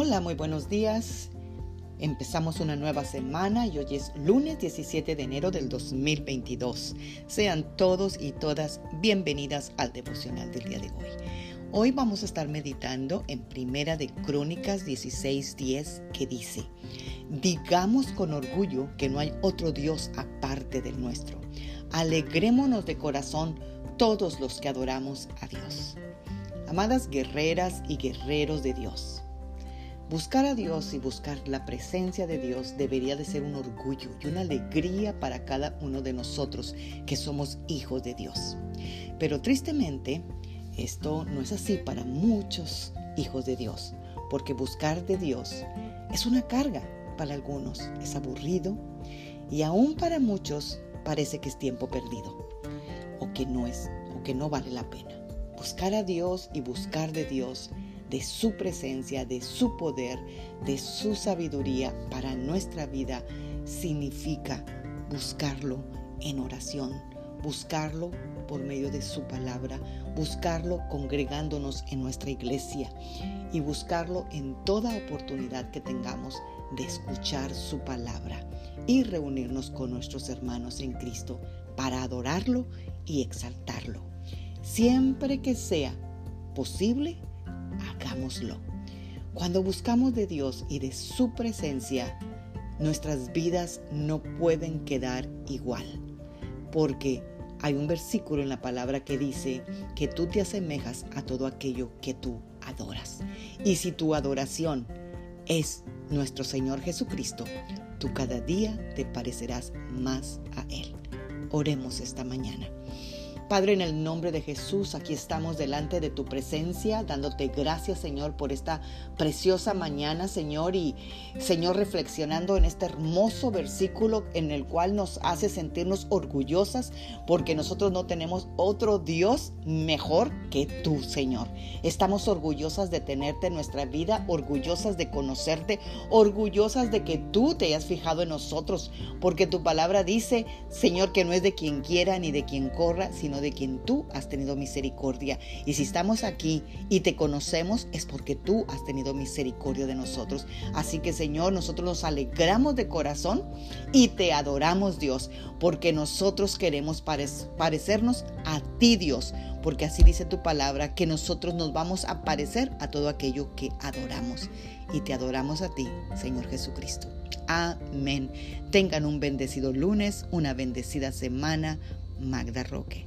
Hola, muy buenos días. Empezamos una nueva semana y hoy es lunes 17 de enero del 2022. Sean todos y todas bienvenidas al devocional del día de hoy. Hoy vamos a estar meditando en Primera de Crónicas 16:10 que dice: Digamos con orgullo que no hay otro Dios aparte del nuestro. Alegrémonos de corazón todos los que adoramos a Dios. Amadas guerreras y guerreros de Dios. Buscar a Dios y buscar la presencia de Dios debería de ser un orgullo y una alegría para cada uno de nosotros que somos hijos de Dios. Pero tristemente, esto no es así para muchos hijos de Dios, porque buscar de Dios es una carga para algunos, es aburrido y aún para muchos parece que es tiempo perdido o que no es o que no vale la pena. Buscar a Dios y buscar de Dios de su presencia, de su poder, de su sabiduría para nuestra vida significa buscarlo en oración, buscarlo por medio de su palabra, buscarlo congregándonos en nuestra iglesia y buscarlo en toda oportunidad que tengamos de escuchar su palabra y reunirnos con nuestros hermanos en Cristo para adorarlo y exaltarlo. Siempre que sea posible, Cuando buscamos de Dios y de su presencia, nuestras vidas no pueden quedar igual. Porque hay un versículo en la palabra que dice que tú te asemejas a todo aquello que tú adoras. Y si tu adoración es nuestro Señor Jesucristo, tú cada día te parecerás más a Él. Oremos esta mañana. Padre, en el nombre de Jesús, aquí estamos delante de tu presencia, dándote gracias, Señor, por esta preciosa mañana, Señor, y Señor, reflexionando en este hermoso versículo en el cual nos hace sentirnos orgullosas, porque nosotros no tenemos otro Dios mejor que tú, Señor. Estamos orgullosas de tenerte en nuestra vida, orgullosas de conocerte, orgullosas de que tú te hayas fijado en nosotros, porque tu palabra dice, Señor, que no es de quien quiera ni de quien corra, sino de quien tú has tenido misericordia. Y si estamos aquí y te conocemos es porque tú has tenido misericordia de nosotros. Así que Señor, nosotros nos alegramos de corazón y te adoramos Dios, porque nosotros queremos parecernos a ti Dios, porque así dice tu palabra, que nosotros nos vamos a parecer a todo aquello que adoramos. Y te adoramos a ti, Señor Jesucristo. Amén. Tengan un bendecido lunes, una bendecida semana. Magda Roque.